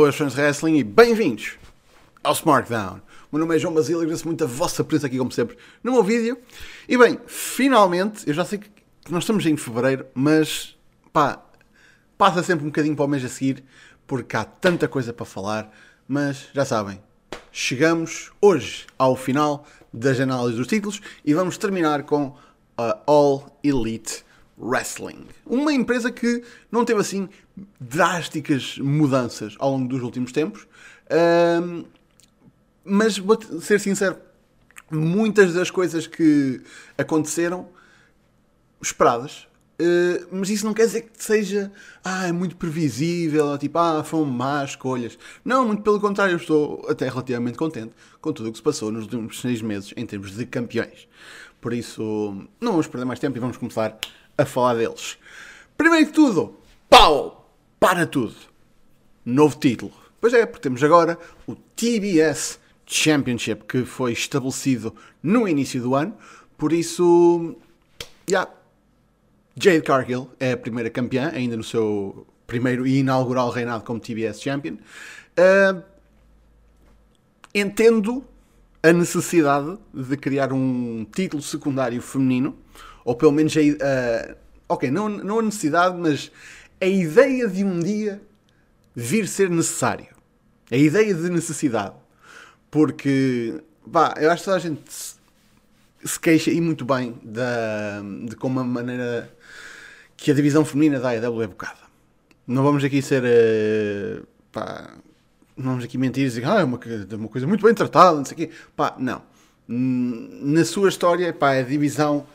Boas fãs de wrestling e bem-vindos ao SmackDown. O meu nome é João Basílio e agradeço muito a vossa presença aqui, como sempre, no meu vídeo. E bem, finalmente, eu já sei que nós estamos em fevereiro, mas pá, passa sempre um bocadinho para o mês a seguir, porque há tanta coisa para falar. Mas já sabem, chegamos hoje ao final das análises dos títulos e vamos terminar com a All Elite Wrestling. Uma empresa que não teve assim drásticas mudanças ao longo dos últimos tempos, um, mas vou ser sincero, muitas das coisas que aconteceram esperadas. Uh, mas isso não quer dizer que seja ah, é muito previsível, tipo, ah, foram más escolhas. Não, muito pelo contrário, eu estou até relativamente contente com tudo o que se passou nos últimos seis meses em termos de campeões. Por isso, não vamos perder mais tempo e vamos começar a falar deles. Primeiro de tudo, pau! Para tudo! Novo título. Pois é, porque temos agora o TBS Championship que foi estabelecido no início do ano. Por isso. Yeah, Jade Cargill é a primeira campeã, ainda no seu primeiro e inaugural reinado como TBS Champion. Uh, entendo a necessidade de criar um título secundário feminino ou pelo menos a, uh, ok, não, não a necessidade, mas a ideia de um dia vir ser necessário. A ideia de necessidade. Porque, pá, eu acho que toda a gente se, se queixa e muito bem da, de como a maneira que a divisão feminina da AEW é bocada. Não vamos aqui ser, uh, pá, não vamos aqui mentir e dizer, ah, é uma, uma coisa muito bem tratada, não sei o quê. Pá, não. Na sua história, pá, a divisão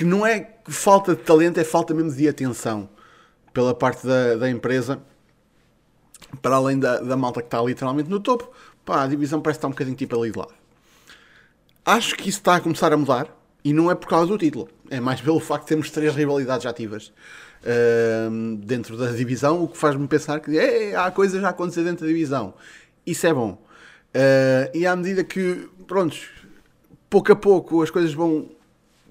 que não é falta de talento, é falta mesmo de atenção pela parte da, da empresa, para além da, da malta que está literalmente no topo, pá, a divisão parece estar um bocadinho tipo ali de lado. Acho que isso está a começar a mudar e não é por causa do título, é mais pelo facto de termos três rivalidades ativas uh, dentro da divisão, o que faz-me pensar que é, há coisas a acontecer dentro da divisão. Isso é bom. Uh, e à medida que, prontos, pouco a pouco as coisas vão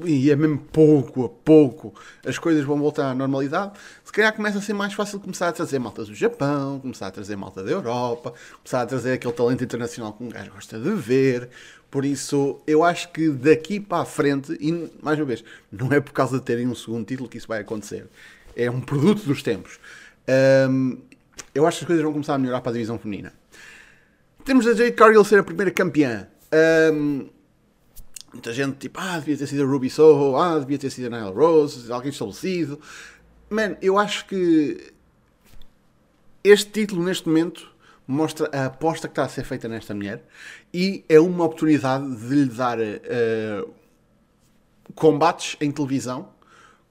e é mesmo pouco a pouco as coisas vão voltar à normalidade, se calhar começa a ser mais fácil começar a trazer malta do Japão, começar a trazer malta da Europa, começar a trazer aquele talento internacional que um gajo gosta de ver. Por isso, eu acho que daqui para a frente, e mais uma vez, não é por causa de terem um segundo título que isso vai acontecer, é um produto dos tempos. Um, eu acho que as coisas vão começar a melhorar para a divisão feminina. Temos a Jade Cargill ser a primeira campeã. Um, Muita gente tipo, ah, devia ter sido a Ruby Soho, ah, devia ter sido a Nile Rose, alguém estabelecido. Man, eu acho que este título neste momento mostra a aposta que está a ser feita nesta mulher e é uma oportunidade de lhe dar uh, combates em televisão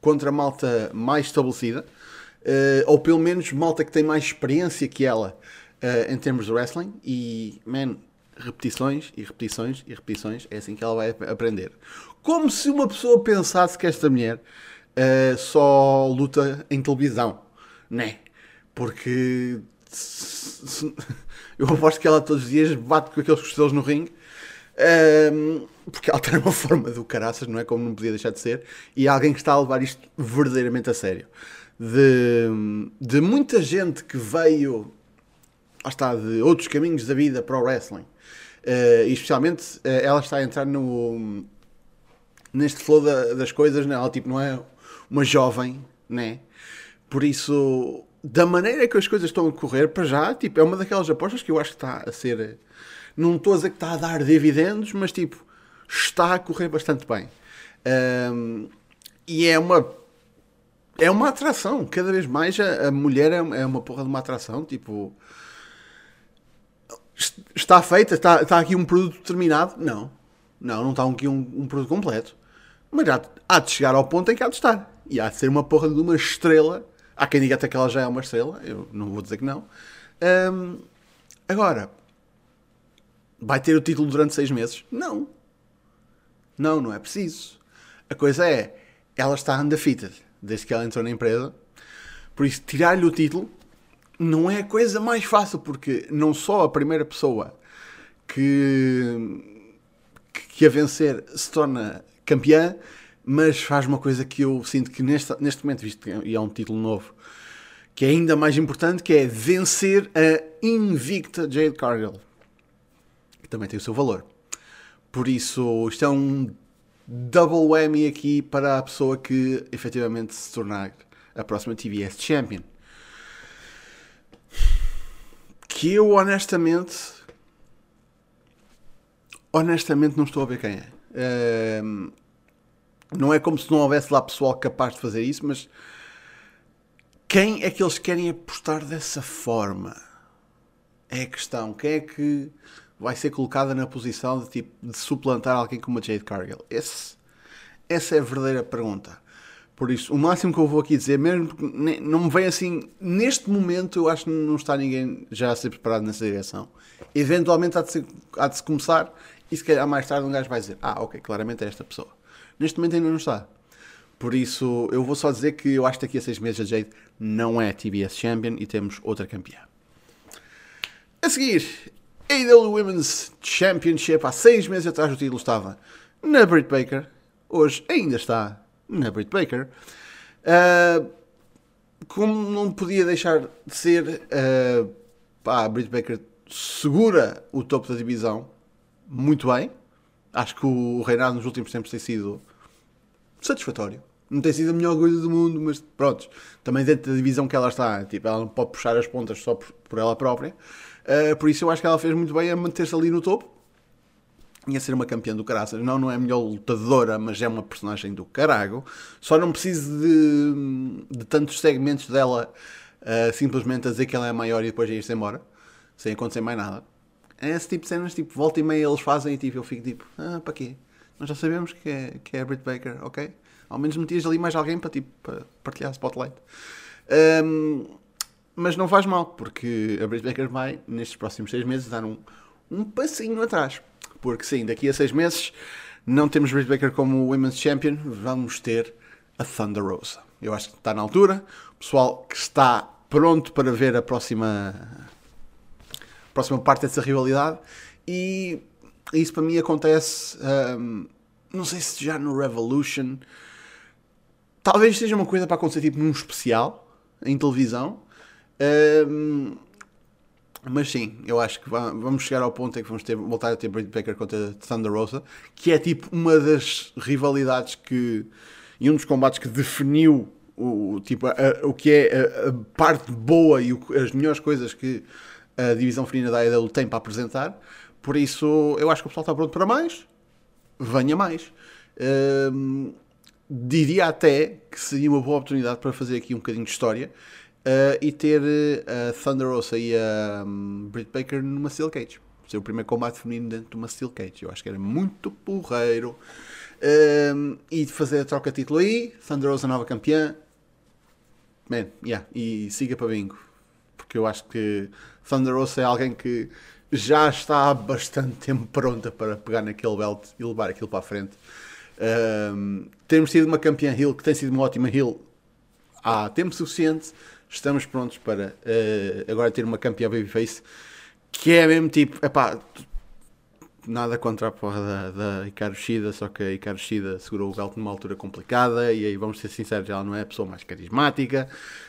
contra malta mais estabelecida, uh, ou pelo menos malta que tem mais experiência que ela uh, em termos de wrestling. E, man, repetições e repetições e repetições, é assim que ela vai aprender. Como se uma pessoa pensasse que esta mulher uh, só luta em televisão, né? Porque eu aposto que ela todos os dias bate com aqueles costelos no ringue. Um, ehm, porque ela tem uma forma do caraças, não é? Como não podia deixar de ser, e alguém que está a levar isto verdadeiramente a sério. De, de muita gente que veio, está, de outros caminhos da vida para o wrestling, Uh, e especialmente uh, ela está a entrar no neste flow da, das coisas, né? ela tipo, não é uma jovem, né? Por isso, da maneira que as coisas estão a correr, para já, tipo, é uma daquelas apostas que eu acho que está a ser. Não estou a dizer que está a dar dividendos, mas tipo, está a correr bastante bem. Um, e é uma. É uma atração, cada vez mais a, a mulher é, é uma porra de uma atração, tipo está feita, está, está aqui um produto terminado? Não. Não, não está aqui um, um produto completo. Mas já há de chegar ao ponto em que há de estar. E há de ser uma porra de uma estrela. Há quem diga até que ela já é uma estrela. Eu não vou dizer que não. Agora, vai ter o título durante seis meses? Não. Não, não é preciso. A coisa é, ela está undefeated desde que ela entrou na empresa. Por isso, tirar-lhe o título não é a coisa mais fácil, porque não só a primeira pessoa que, que a vencer se torna campeã, mas faz uma coisa que eu sinto que neste, neste momento, visto que é um título novo, que é ainda mais importante, que é vencer a invicta Jade Cargill, que também tem o seu valor. Por isso, isto é um double whammy aqui para a pessoa que efetivamente se tornar a próxima TBS Champion. Que eu honestamente honestamente não estou a ver quem é. Não é como se não houvesse lá pessoal capaz de fazer isso, mas quem é que eles querem apostar dessa forma? É a questão. Quem é que vai ser colocada na posição de, tipo, de suplantar alguém como a Jade Cargill? Esse, essa é a verdadeira pergunta. Por isso, o máximo que eu vou aqui dizer, mesmo não me vem assim, neste momento eu acho que não está ninguém já a ser preparado nessa direção. Eventualmente há de, ser, há de se começar e se calhar mais tarde um gajo vai dizer, ah, ok, claramente é esta pessoa. Neste momento ainda não está. Por isso, eu vou só dizer que eu acho que daqui a seis meses a Jade não é TBS Champion e temos outra campeã. A seguir, AEW Women's Championship. Há seis meses atrás o título estava na Britt Baker. Hoje ainda está na Britt Baker. Uh, como não podia deixar de ser, uh, pá, a Britt Baker segura o topo da divisão muito bem. Acho que o reinado nos últimos tempos tem sido satisfatório. Não tem sido a melhor coisa do mundo, mas pronto. Também dentro da divisão que ela está, tipo, ela não pode puxar as pontas só por, por ela própria. Uh, por isso eu acho que ela fez muito bem a manter-se ali no topo e a ser uma campeã do caraças. Não, não é a melhor lutadora, mas é uma personagem do carago. Só não preciso de, de tantos segmentos dela uh, simplesmente a dizer que ela é maior e depois ir-se embora, sem acontecer mais nada. É esse tipo de cenas, tipo, volta e meia eles fazem e tipo, eu fico tipo, ah, para quê? Nós já sabemos que é, que é a Britt Baker, ok? Ao menos metias ali mais alguém para, tipo, para partilhar spotlight. Um, mas não faz mal, porque a Britt Baker vai, nestes próximos seis meses, dar um, um passinho atrás. Porque sim, daqui a seis meses não temos Britt Baker como Women's Champion, vamos ter a Thunder Rosa. Eu acho que está na altura. O pessoal que está pronto para ver a próxima, a próxima parte dessa rivalidade. E isso para mim acontece, um, não sei se já no Revolution. Talvez seja uma coisa para acontecer tipo num especial em televisão. Um, mas sim, eu acho que vamos chegar ao ponto em que vamos ter, voltar a ter Britt Baker contra Thunder Rosa, que é tipo uma das rivalidades que. e um dos combates que definiu o, tipo, a, a, o que é a, a parte boa e o, as melhores coisas que a divisão feminina da AEW tem para apresentar. Por isso, eu acho que o pessoal está pronto para mais. Venha mais. Um, diria até que seria uma boa oportunidade para fazer aqui um bocadinho de história uh, e ter a Thunder Rosa e a um, Britt Baker numa Steel Cage. Ser o primeiro combate feminino dentro de uma Steel Cage. Eu acho que era muito porreiro. Um, e fazer a troca de título aí. Thunder Rosa nova campeã. Man, yeah. E siga para bingo. Porque eu acho que Thunder Rosa é alguém que já está há bastante tempo pronta para pegar naquele belt e levar aquilo para a frente. Um, temos tido uma campeã Hill que tem sido uma ótima Hill há tempo suficiente. Estamos prontos para uh, agora ter uma campeã Babyface que é mesmo tipo, epá, nada contra a porra da, da Shida, só que a Hikaru Shida segurou o belt numa altura complicada e aí vamos ser sinceros, ela não é a pessoa mais carismática,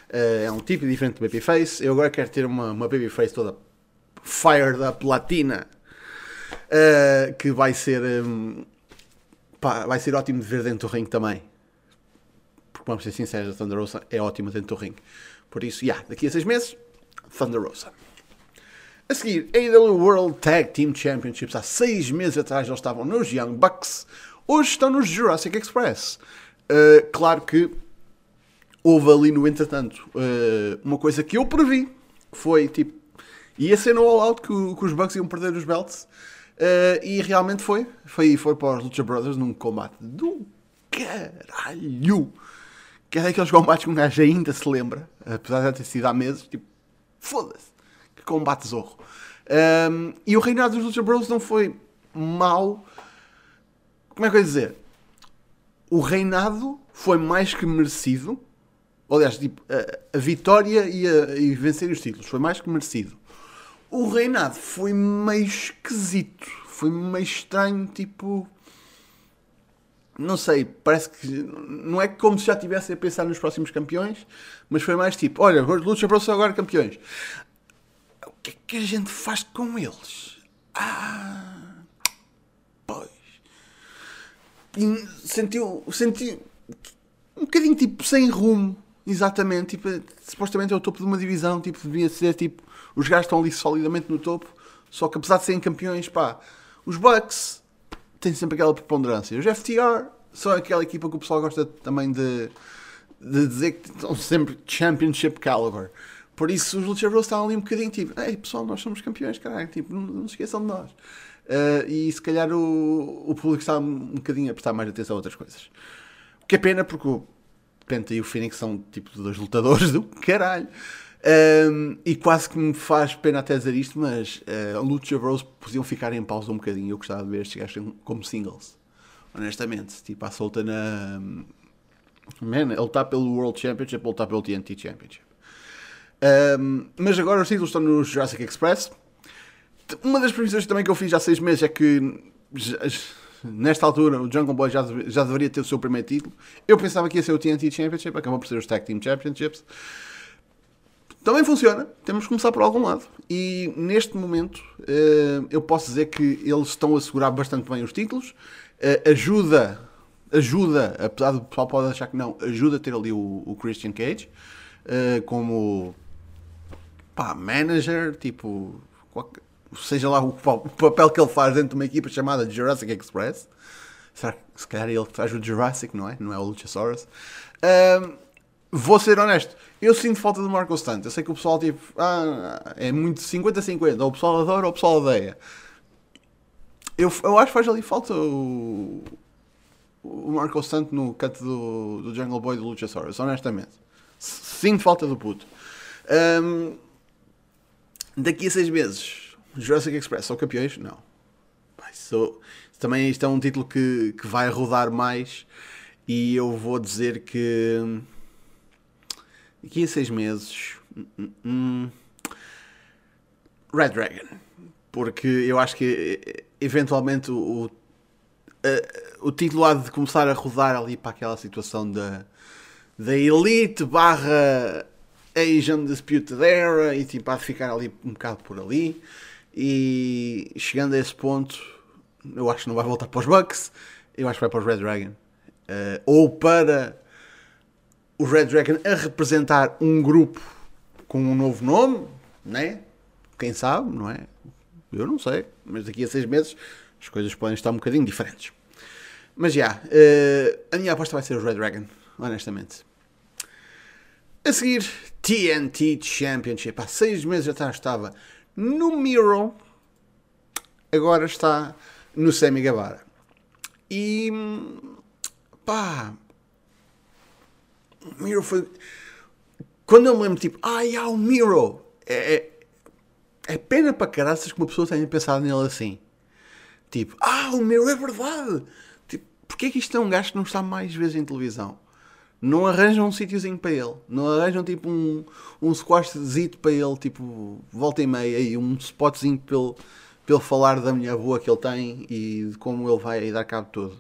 uh, é um tipo diferente de Babyface. Eu agora quero ter uma, uma Babyface toda fired up latina uh, que vai ser um, pá, vai ser ótimo de ver dentro do ringue também porque vamos ser sinceros a Thunder Rosa é ótima dentro do ringue por isso, yeah, daqui a seis meses Thunder Rosa a seguir, AEW World Tag Team Championships há seis meses atrás eles estavam nos Young Bucks hoje estão nos Jurassic Express uh, claro que houve ali no entretanto uh, uma coisa que eu previ que foi tipo Ia ser no All Out que, que os Bucks iam perder os belts. Uh, e realmente foi. Foi, foi para os Lucha Brothers num combate do caralho. Que é daqueles combates que um gajo ainda se lembra. Apesar de já ter sido há meses. Tipo, foda-se. Que combate zorro. Um, e o reinado dos Lucha Brothers não foi mau. Como é que eu ia dizer? O reinado foi mais que merecido. Aliás, tipo, a, a vitória e, a, e vencer os títulos foi mais que merecido. O reinado foi meio esquisito. Foi meio estranho, tipo. Não sei, parece que não é como se já estivessem a pensar nos próximos campeões, mas foi mais tipo: olha, Lucha Bros agora campeões. O que é que a gente faz com eles? Ah, pois. Sentiu, senti um bocadinho tipo sem rumo, exatamente. Tipo, supostamente é o topo de uma divisão, tipo, devia ser tipo, os gajos estão ali solidamente no topo, só que apesar de serem campeões, pá, os Bucks têm sempre aquela preponderância. Os FTR são aquela equipa que o pessoal gosta também de, de dizer que estão sempre championship caliber. Por isso os Bros estão ali um bocadinho tipo, ei pessoal, nós somos campeões, caralho, tipo, não, não se esqueçam de nós. Uh, e se calhar o, o público está um bocadinho a prestar mais atenção a outras coisas. O que é pena porque o Penta e o Phoenix são tipo dois lutadores do caralho. Um, e quase que me faz pena até dizer isto, mas uh, Lucha Bros podiam ficar em pausa um bocadinho. Eu gostava de ver estes gajos como singles, honestamente. Tipo, à solta na. Man, ele está pelo World Championship, ele está pelo TNT Championship. Um, mas agora os títulos estão no Jurassic Express. Uma das previsões também que eu fiz há seis meses é que nesta altura o Jungle Boy já, já deveria ter o seu primeiro título. Eu pensava que ia ser o TNT Championship, acabou por ser os Tag Team Championships. Também funciona, temos que começar por algum lado. E neste momento uh, eu posso dizer que eles estão a segurar bastante bem os títulos. Uh, ajuda, ajuda, apesar do pessoal pode achar que não, ajuda a ter ali o, Christian Cage uh, como pá, manager, tipo, seja lá o, papel que ele faz dentro de uma equipa chamada Jurassic Express. Será que se calhar ele faz o Jurassic, não é? Não é o Luchasaurus. Vou ser honesto eu sinto falta do Marco Stunt. Eu sei que o pessoal tipo, ah, é muito 50-50. Ou o pessoal adora ou o pessoal odeia. Eu, eu acho que faz ali falta o, o Marco Stunt no canto do, do Jungle Boy do Luchasaurus, honestamente. Sinto falta do puto. Um, daqui a seis meses, Jurassic Express são campeões? Não. Isso, também isto é um título que, que vai rodar mais e eu vou dizer que Daqui a seis meses. Hum, hum, Red Dragon. Porque eu acho que eventualmente o, o, o título há de começar a rodar ali para aquela situação da, da Elite barra Asian Disputed Era e tipo há de ficar ali um bocado por ali. E chegando a esse ponto, eu acho que não vai voltar para os Bucks, eu acho que vai para os Red Dragon. Uh, ou para o Red Dragon a representar um grupo com um novo nome, né? Quem sabe, não é? Eu não sei, mas daqui a seis meses as coisas podem estar um bocadinho diferentes. Mas já, uh, a minha aposta vai ser o Red Dragon, honestamente. A seguir, TNT Championship. Há seis meses atrás estava no Miro, agora está no Semi Gavara. E pá, Miro foi. Quando eu me lembro, tipo, ai, há o Miro. É, é, é pena para caraças que uma pessoa tenha pensado nele assim. Tipo, ah, o Miro é verdade. Tipo, porquê é que isto é um gajo que não está mais vezes em televisão? Não arranjam um sítiozinho para ele. Não arranjam tipo um, um squashzito para ele, tipo, volta e meia e um spotzinho ele, para ele falar da mulher boa que ele tem e de como ele vai dar cabo de.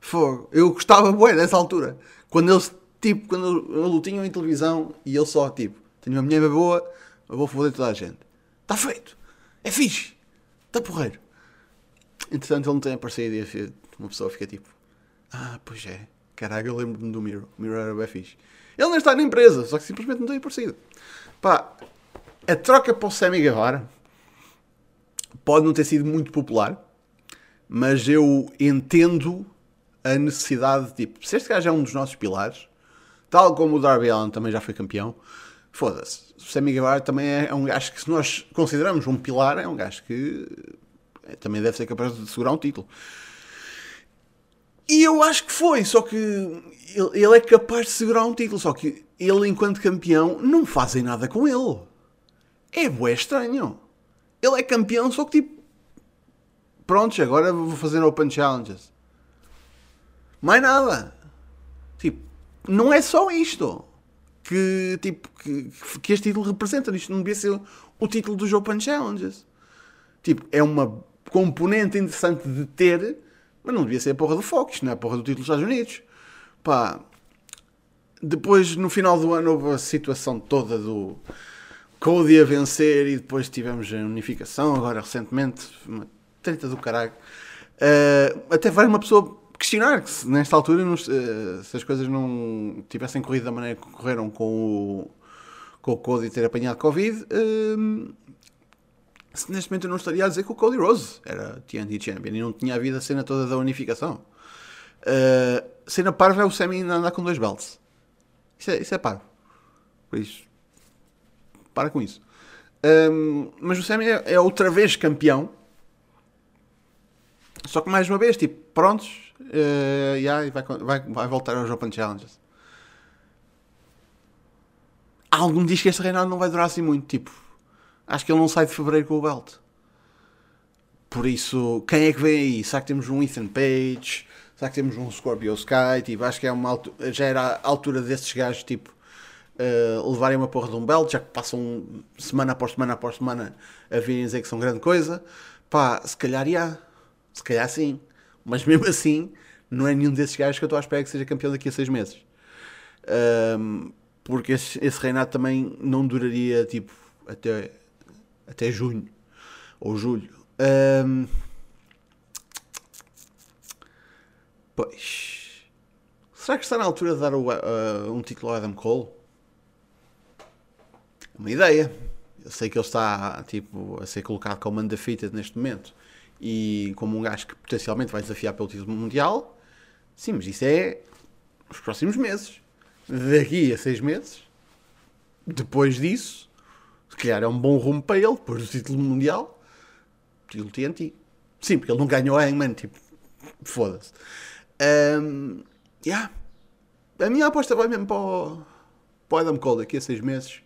Fogo. Eu gostava, bué, nessa altura. Quando eles tipo, quando ele o tinham em televisão e ele só, tipo, tenho uma mulher boa, eu vou foder toda a gente. Está feito. É fixe. Está porreiro. Entretanto, ele não tem aparecido e uma pessoa fica tipo, ah, pois é. Caralho, eu lembro-me do Miro. O Miro era bem fixe. Ele não está na empresa, só que simplesmente não tem aparecido. Pá, a troca para o Sammy Guevara pode não ter sido muito popular, mas eu entendo a necessidade, tipo, se este gajo é um dos nossos pilares, Tal como o Darby Allen também já foi campeão. Foda-se. Sammy Guevara também é um gajo que, se nós consideramos um pilar, é um gajo que é, também deve ser capaz de segurar um título. E eu acho que foi, só que ele, ele é capaz de segurar um título, só que ele, enquanto campeão, não fazem nada com ele. É bué estranho. Ele é campeão, só que tipo. Prontos, agora vou fazer Open Challenges. Mais nada. Tipo, não é só isto que, tipo, que, que este título representa. Isto não devia ser o título dos Open Challenges. Tipo, é uma componente interessante de ter, Mas não devia ser a porra do isto não é a porra do título dos Estados Unidos. Pá, depois no final do ano houve a situação toda do Cody a vencer e depois tivemos a unificação, agora recentemente, uma treta do caralho. Uh, até vai uma pessoa questionar que se, nesta altura uh, se as coisas não tivessem corrido da maneira que correram com o, com o Cody ter apanhado Covid, uh, se neste momento eu não estaria a dizer que o Cody Rose era TNT Champion e não tinha havido a cena toda da unificação. Uh, cena parva é o Sammy andar com dois belts. Isso é, isso é parvo. Por isso, para com isso. Um, mas o Sammy é, é, outra vez campeão. Só que mais uma vez, tipo, prontos. Uh, yeah, vai, vai, vai voltar aos Open Challenges. Algum diz que este reinado não vai durar assim muito. Tipo, acho que ele não sai de fevereiro com o belt. Por isso, quem é que vem aí? Será que temos um Ethan Page? Será que temos um Scorpio Sky? Tipo, acho que é uma já era a altura desses gajos, tipo, uh, levarem uma porra de um belt, já que passam semana após semana após semana a virem dizer que são grande coisa. Pá, se calhar ia. Se calhar sim. Mas mesmo assim, não é nenhum desses gajos que eu estou à espera que seja campeão daqui a seis meses. Um, porque esse, esse, reinado também não duraria tipo até, até junho ou julho. Um, pois. Será que está na altura de dar o, uh, um título ao Adam Cole? uma ideia. Eu sei que ele está tipo, a ser colocado como undefeated neste momento e como um gajo que potencialmente vai desafiar pelo título mundial. Sim, mas isso é nos próximos meses. Daqui a seis meses, depois disso, se calhar é um bom rumo para ele, depois do título mundial, título TNT. Sim, porque ele não ganhou a Hangman, tipo, foda-se. Um, yeah. A minha aposta vai mesmo para o, para o Adam Cole daqui a seis meses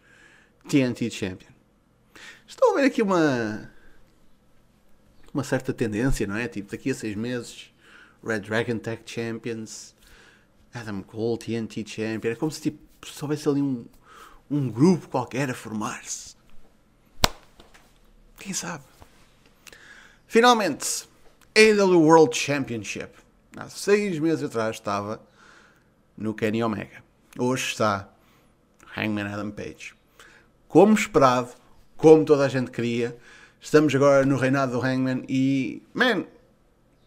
TNT Champion. Estou a ver aqui uma uma certa tendência, não é? Tipo, daqui a seis meses, Red Dragon Tech Champions, Adam Cole TNT Champion. É como se tipo, se houvesse ali um, um grupo qualquer a formar-se. Quem sabe? Finalmente, AW World Championship. Há seis meses atrás estava no Kenny Omega. Hoje está Hangman Adam Page como esperado, como toda a gente queria. Estamos agora no reinado do Hangman e, man,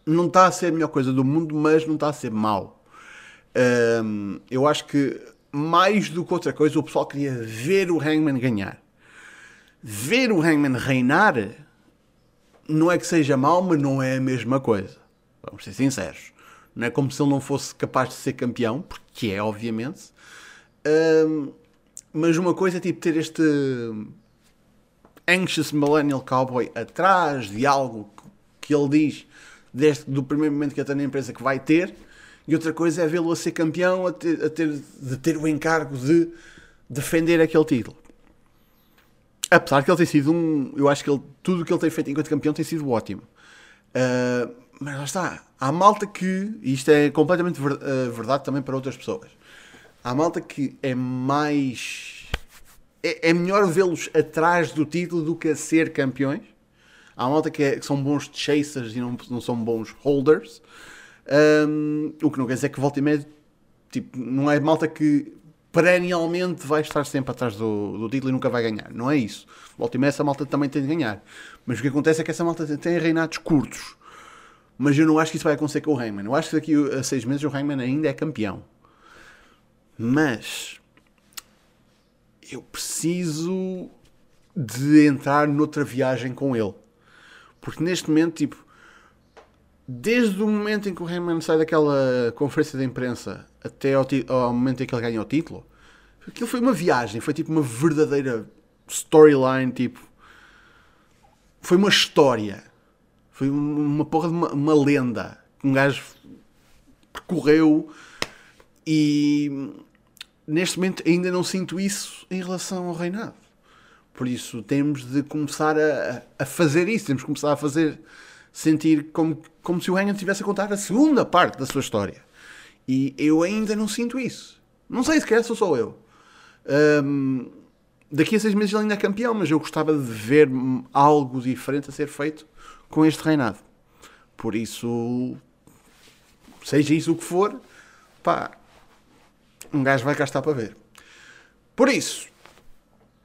não está a ser a melhor coisa do mundo, mas não está a ser mau. Um, eu acho que mais do que outra coisa, o pessoal queria ver o Hangman ganhar. Ver o Hangman reinar não é que seja mau, mas não é a mesma coisa. Vamos ser sinceros. Não é como se ele não fosse capaz de ser campeão, porque é, obviamente. Um, mas uma coisa é tipo ter este anxious millennial cowboy atrás de algo que ele diz desde do primeiro momento que está na empresa que vai ter, e outra coisa é vê-lo a ser campeão, a ter, a ter, de ter o encargo de defender aquele título. Apesar que ele tem sido um. Eu acho que ele, tudo o que ele tem feito enquanto campeão tem sido ótimo. Uh, mas lá está. Há malta que. E isto é completamente ver, uh, verdade também para outras pessoas. Há malta que é mais. É, é melhor vê-los atrás do título do que a ser campeões. Há malta que, é, que são bons chasers e não, não são bons holders. Um, o que não quer dizer que volta e meia. Tipo, não é malta que perennialmente vai estar sempre atrás do, do, título e nunca vai ganhar. Não é isso. Volta e meia essa malta também tem de ganhar. Mas o que acontece é que essa malta tem reinados curtos. Mas eu não acho que isso vai acontecer com o Hangman. Eu acho que daqui a seis meses o Hangman ainda é campeão. Mas eu preciso de entrar noutra viagem com ele. Porque neste momento, tipo, desde o momento em que o Heyman sai daquela conferência de imprensa até ao, ao, momento em que ele ganha o título, aquilo foi uma viagem, foi tipo uma verdadeira storyline, tipo, foi uma história, foi uma porra de uma, uma lenda que um gajo percorreu e neste momento ainda não sinto isso em relação ao reinado. Por isso temos de começar a, a fazer isso, temos de começar a fazer sentir como, como se o Hangman estivesse a contar a segunda parte da sua história. E eu ainda não sinto isso. Não sei se quer, sou só eu. Um, daqui a seis meses ele ainda é campeão, mas eu gostava de ver algo diferente a ser feito com este reinado. Por isso, seja isso o que for, pá, um gajo vai cá estar para ver. Por isso,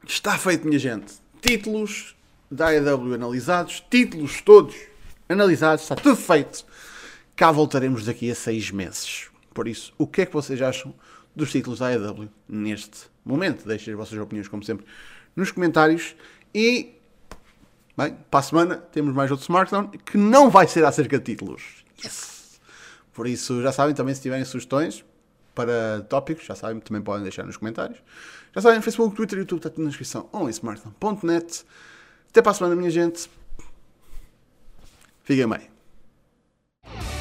está feito, minha gente. Títulos da AEW analisados, títulos todos analisados, está tudo feito. Cá voltaremos daqui a seis meses. Por isso, o que é que vocês acham dos títulos da AEW neste momento? Deixem as vossas opiniões, como sempre, nos comentários. E, bem, para a semana temos mais outro SmackDown que não vai ser acerca de títulos. Yes! Por isso, já sabem também, se tiverem sugestões para tópicos, já sabem, também podem deixar nos comentários. Já sabem, Facebook, Twitter, YouTube, está tudo na descrição, onsmartphone.net. Até para a semana, minha gente. Fiquem bem.